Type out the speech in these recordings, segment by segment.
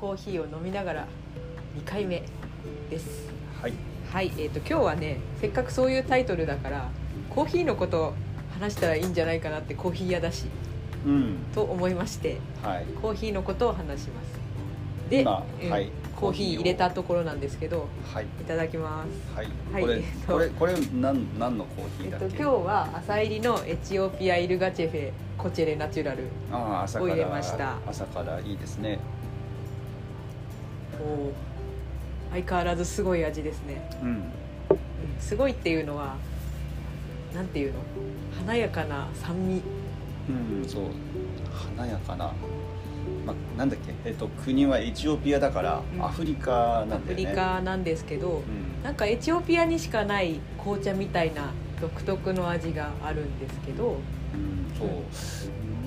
コーヒーを飲みながら2回目です。はい。はいえー、と今日はねせっかくそういうタイトルだからコーヒーのことを話したらいいんじゃないかなってコーヒー屋だしうん。と思いましてはい。コーヒーのことを話します。で、はい。コーヒー入れたところなんですけどはい。いただきます。はい、はいこれえっとこれこれなん何のコーヒえっと、ーだっけ、今日は朝入りのエチオピアイルガチェフェコチェレナチュラルああ朝からを入れました。朝からいいですねお相変わらずすごい味ですね、うん。うん、すごいっていうのはなんていうの？華やかな酸味。うんそう。華やかな。まあなんだっけ？えっと国はエチオピアだから、うん。アフリカなアフリんだよね。カなんですけどうん。なんかエチオピアにしかない紅茶みたいな独特の味があるんですけどうん、そう、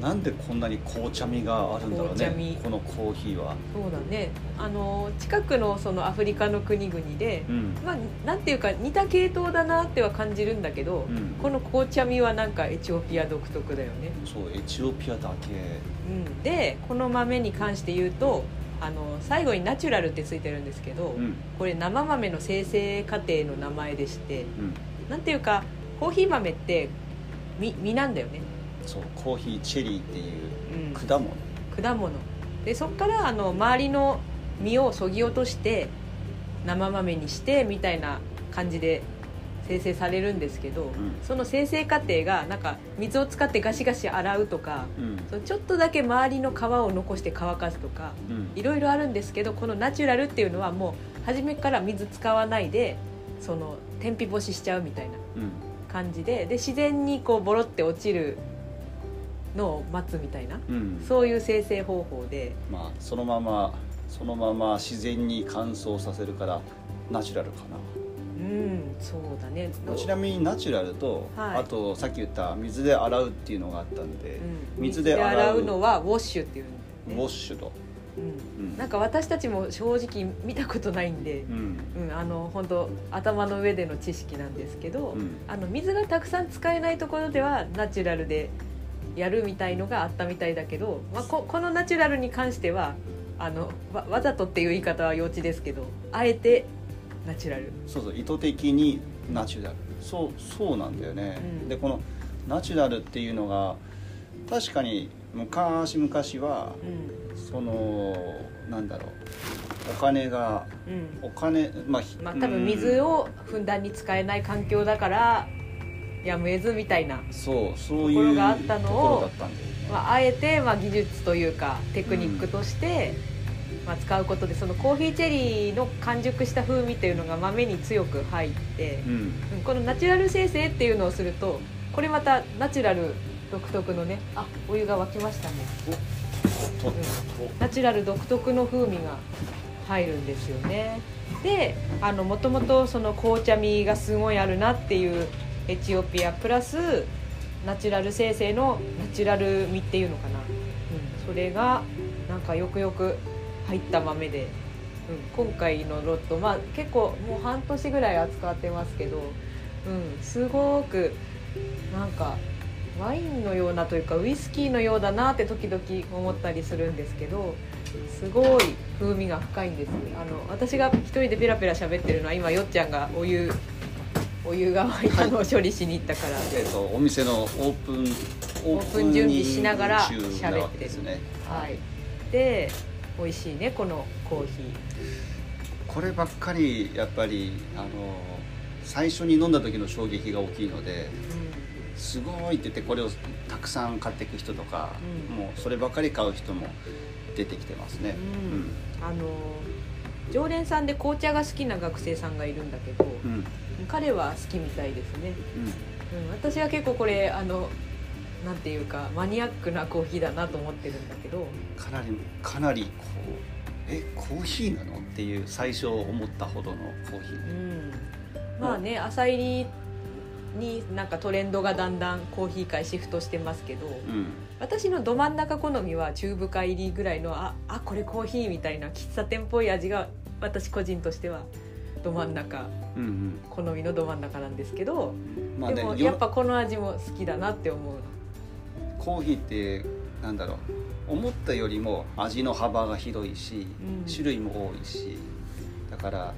なんでこんなに紅茶味があるんだろうねこのコーヒーは。そうだね。あの近くのそのアフリカの国々でうん。まあなんていうか似た系統だなっては感じるんだけど、うん。この紅茶味はなんかエチオピア独特だよね、そうエチオピアだけ。うん、でこの豆に関して言うとあの最後にナチュラルってついてるんですけど、うん。これ生豆の生成過程の名前でしてうん。なんていうかコーヒー豆って実実なんだよね、そうコーヒーチェリーっていううん、果物。果物でそこからあの周りの実をそぎ落として生豆にしてみたいな感じで生成されるんですけど、ん。その生成過程がなんか水を使ってガシガシ洗うとかうん。そのちょっとだけ周りの皮を残して乾かすとかうん。いろいろあるんですけどこのナチュラルっていうのはもう初めから水使わないでその天日干ししちゃうみたいなうん。感じでで自然にこうボロって落ちるのを待つみたいなうん。そういう生成方法でまあそのままそのまま自然に乾燥させるからナチュラルかな。うんそうだね。ちなみにナチュラルと、はい。あとさっき言った水で洗うっていうのがあったんで、うん。水で洗うのはウォッシュっていうんウだよねォッシュと、うん。うん。なんか私たちも正直見たことないんでう、ん。うん、あの本当頭の上での知識なんですけど、うん。あの水がたくさん使えないところではナチュラルでやるみたいのがあったみたいだけど、まあ、ここのナチュラルに関してはあのわわざとっていう言い方は幼稚ですけどあえてナチュラル。そうそう意図的にナチュラル。そうそうなんだよね、うん。でこのナチュラルっていうのが確かに昔々はうん。そのなんだろうお金がうん。お金まあ、ひまあ多分水をふんだんに使えない環境だからやむを得ずみたいな、うんそうそういうところがあったのをね。まあ、あえてまあ技術というかテクニックとして、まあ、使うことでそのコーヒーチェリーの完熟した風味っていうのが豆に強く入ってう、ん。うんこのナチュラル生成っていうのをするとこれまたナチュラル独特のねあお湯が沸きましたね。と、ナチュラル独特の風味が入るんですよね。であのもともとその紅茶味がすごいあるなっていうエチオピアプラスナチュラル生成のナチュラル味っていうのかな、うん、それがなんかよくよく入った豆で、うん、今回のロットまあ結構もう半年ぐらい扱ってますけど、うん、すごくなんかワインのようなというかウイスキーのようだなって時々思ったりするんですけど。すごい風味が深いんです。あの私が一人でペラペラ喋ってるのは今よっちゃんがお湯お湯が沸いたのを処理しに行ったから。で、えっとお店のオープンオープン準備しながらオープン中なわけですね。はい、で美味しいねこのコーヒこればっかりやっぱりあの最初に飲んだ時の衝撃が大きいのでー、すごいって言ってこれをたくさん買っていく人とか、うん。もうそればっかり買う人も出てきてますね、うん。あの常連さんで紅茶が好きな学生さんがいるんだけど、うんうん彼は好きみたいですね、うん。うん、私は結構これあのなんていうかマニアックなコーヒーだなと思ってるんだけど。かなりかなりこうえコーヒーなのっていう最初思ったほどのコーヒうー、ん。まあね朝入りになんかトレンドがだんだんコーヒー界シフトしてますけどうん。私のど真ん中好みは中深入りぐらいのああこれコーヒーみたいな喫茶店っぽい味が私個人としてはど真ん中。うん好みのど真ん中なんですけど、うんまあねよでもやっぱこの味も好きだなって思う。コーヒーってなんだろう。思ったよりも味の幅が広いし、うん。種類も多いし。だから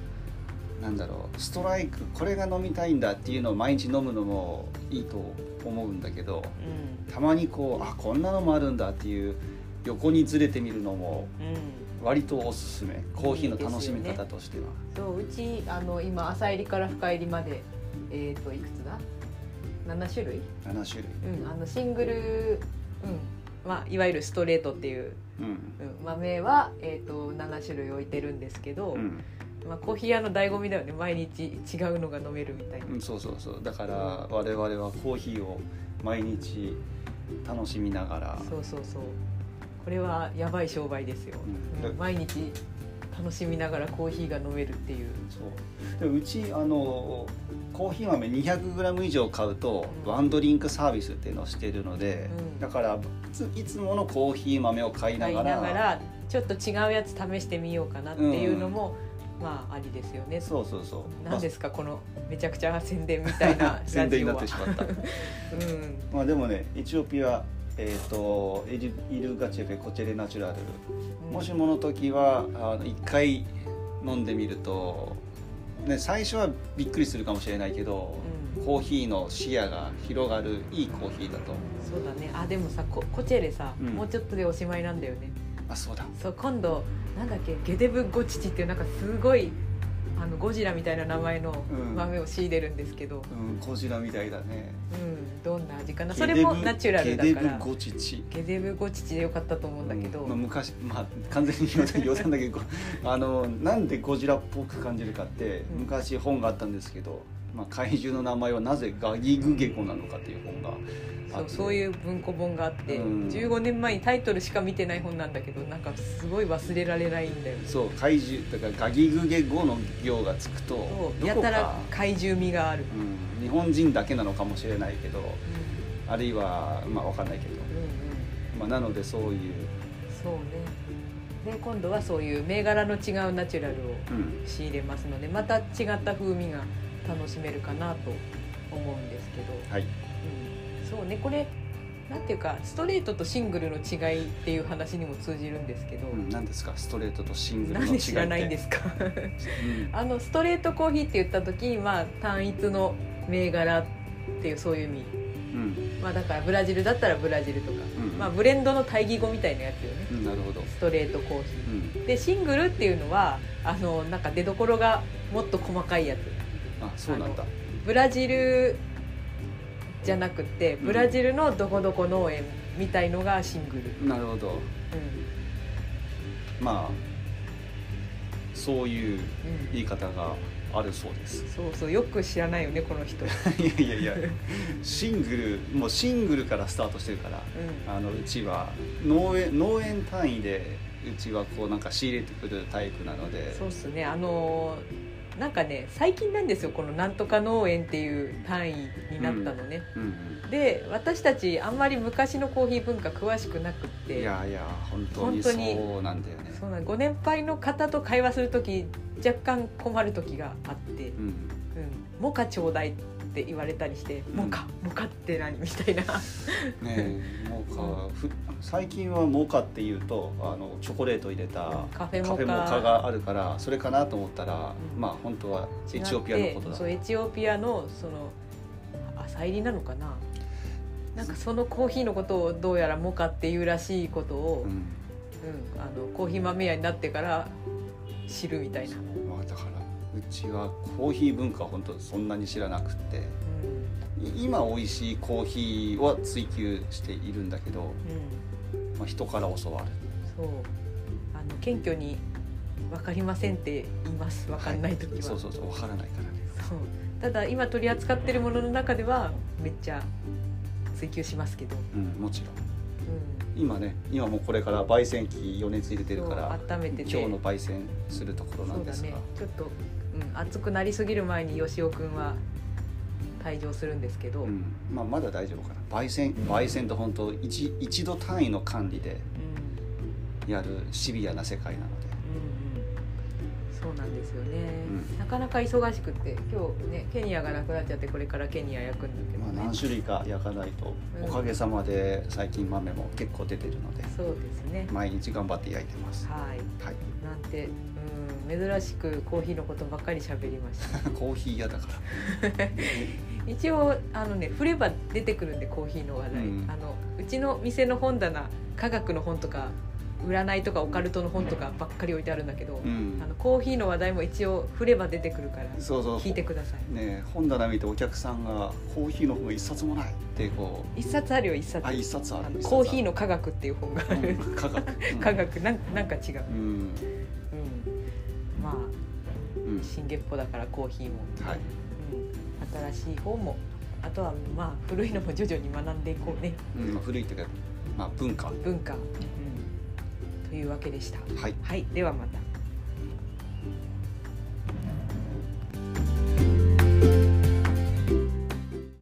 なんだろう。ストライクこれが飲みたいんだっていうのを毎日飲むのもいいと思うんだけどうたまにこうあこんなのもあるんだっていう横にずれてみるのもんうん割とおすすめ。コーヒーの楽しみ方としては。そううちあの今朝入りから深入りまでえっ、といくつだ？7種類？7種類、うんあのシングルうんまあいわゆるストレートっていう、うん。うん、豆は、えー、と7種類置いてるんですけど、うん。まあ、コーヒー屋の醍醐味だよね。毎日違うのが飲めるみたいな、うん、そうそうそう。だから我々はコーヒーを毎日楽しみながらそうそうそうこれはやばい商売ですよ、うん。うん。毎日楽しみながらコーヒーが飲めるっていう。そう。でうちあのコーヒー豆 200g 以上買うとうん。ワンドリンクサービスっていうのをしてるので、うん。だからいついつものコーヒー豆を買いながらながらちょっと違うやつ試してみようかなっていうのも、まあありですよね。そうそうそう。何ですかこのめちゃくちゃ宣伝みたいな 宣伝になってしまった。うん。まあでもねエチオピアえー、とエリイルガチェフェコチェレナチュラル、うん。もしもの時はあの1回飲んでみると、ね、最初はびっくりするかもしれないけど、うん。コーヒーの視野が広がるいいコーヒーだと。そうだね。あでもさココチェレさ、うん。もうちょっとでおしまいなんだよね。あそうだ。そう今度なんだっけゲデブゴチチっていうなんかすごいあのゴジラみたいな名前のうん。豆を仕入れるんですけど、うんゴジラみたいだね。うんどんな味かな。それもナチュラルだゲデからブゴチチ。ゲデブゴチチでよかったと思うんだけど、うんまあ、昔まあ完全に冗談だけど。あのなんでゴジラっぽく感じるかってうん。昔本があったんですけど、まあ、怪獣の名前はなぜガギグゲコなのかっていう本があそうそういう文庫本があって、うん。15年前にタイトルしか見てない本なんだけどなんかすごい忘れられないんだよね。そう怪獣だからガギグゲ語の行がつくとやたらか、怪獣味がある、うん、日本人だけなのかもしれないけどうあるいはまあわかんないけど、んうんうん。まあ、なのでそういう、そうね。で今度はそういう銘柄の違うナチュラルをうん。仕入れますのでまた違った風味が楽しめるかなと思うんですけど、はい、うん、そうねこれなんていうかストレートとシングルの違いっていう話にも通じるんですけど、うん、何ですか？ストレートとシングルの違いって。なんで知らないんですか？うん。あのストレートコーヒーって言った時にまあ単一の銘柄っていうそういう意味。うん。まあだからブラジルだったらブラジルとか、うんまあブレンドの対義語みたいなやつよね。うんなるほど、ストレートコーヒー。うん、でシングルっていうのはあのなんか出どころがもっと細かいやつあそうなんだ。ブラジルじゃなくてブラジルのどこどこ農園みたいのがシングル、なるほど。うまあそういうんうん。言い方があるそうです。そうそうよく知らないよねこの人、うん、いやいやいや。シングルもうシングルからスタートしてるからあのうちは農園農園単位でうちはこうなんか仕入れてくるタイプなので。そうっすね。あのーなんかね最近なんですよこのなんとか農園っていう単位になったのね、うんで私たちあんまり昔のコーヒー文化詳しくなくっうん、て。いやいや本当にそうなんだよね。そうなんご年配の方と会話する時若干困る時があって。うんうん、モカちょうだいって言われたりして、うん。モカモカって何？みたいな。ねえモカふ最近はモカっていうとあのチョコレート入れたカフェモカ。カフェモカがあるからそれかなと思ったら、うん。まあ本当はエチオピアのことだ。そうエチオピアのその朝入りなのかな。なんかそのコーヒーのことをどうやらモカっていうらしいことを、うん。うんあのコーヒー豆屋になってから知るみたいな、まあ、だからうちはコーヒー文化は本当そんなに知らなくて今美味しいコーヒーは追求しているんだけど、うん、まあ、人から教わる。そう。あの謙虚に「分かりません」って言います。分かんない時は、そうそうそう分からないからね。そう。ただ今取り扱ってるものの中ではめっちゃ追求しますけど、うんもちろん。うん、今ね今もこれから焙煎機余熱入れてるから温めてて今日の焙煎するところなんですが、ちょっと、うん、熱くなりすぎる前に吉尾くんは退場するんですけど、うん。うんまあ、まだ大丈夫かな。焙煎焙煎って本当一一度単位の管理でうん。やるシビアな世界なので、うんそうなんですよね、うん、なかなか忙しくて今日ねケニアがなくなっちゃってこれからケニア焼くんだけど、ね、まあ、何種類か焼かないと、うん、おかげさまで最近豆も結構出てるのでそうですね。毎日頑張って焼いてます。はい、はい、なんてうん珍しくコーヒーのことばっかり喋りました。コーヒー屋だから 一応あのね振れば出てくるんでコーヒーの話題、うん、あのうちの店の本棚科学の本とか占いとかオカルトの本とかばっかり置いてあるんだけど、うん、あのコーヒーの話題も一応振れば出てくるから聞いてください。ね本棚見てお客さんが「コーヒーの本一冊もない」ってこう。一冊あるよ一冊。あ一冊ある。コーヒーの科学っていう本がある、うん、科学、科学。なんなんか違う、うん、うん、まあ、うん、新月歩だからコーヒーも、はい、うん、新しい本もあとはまあ古いのも徐々に学んでいこうね、うんまあ、古いっていうか、まあ、文化。文化、うん。というわけでした。はい、はい、ではまた。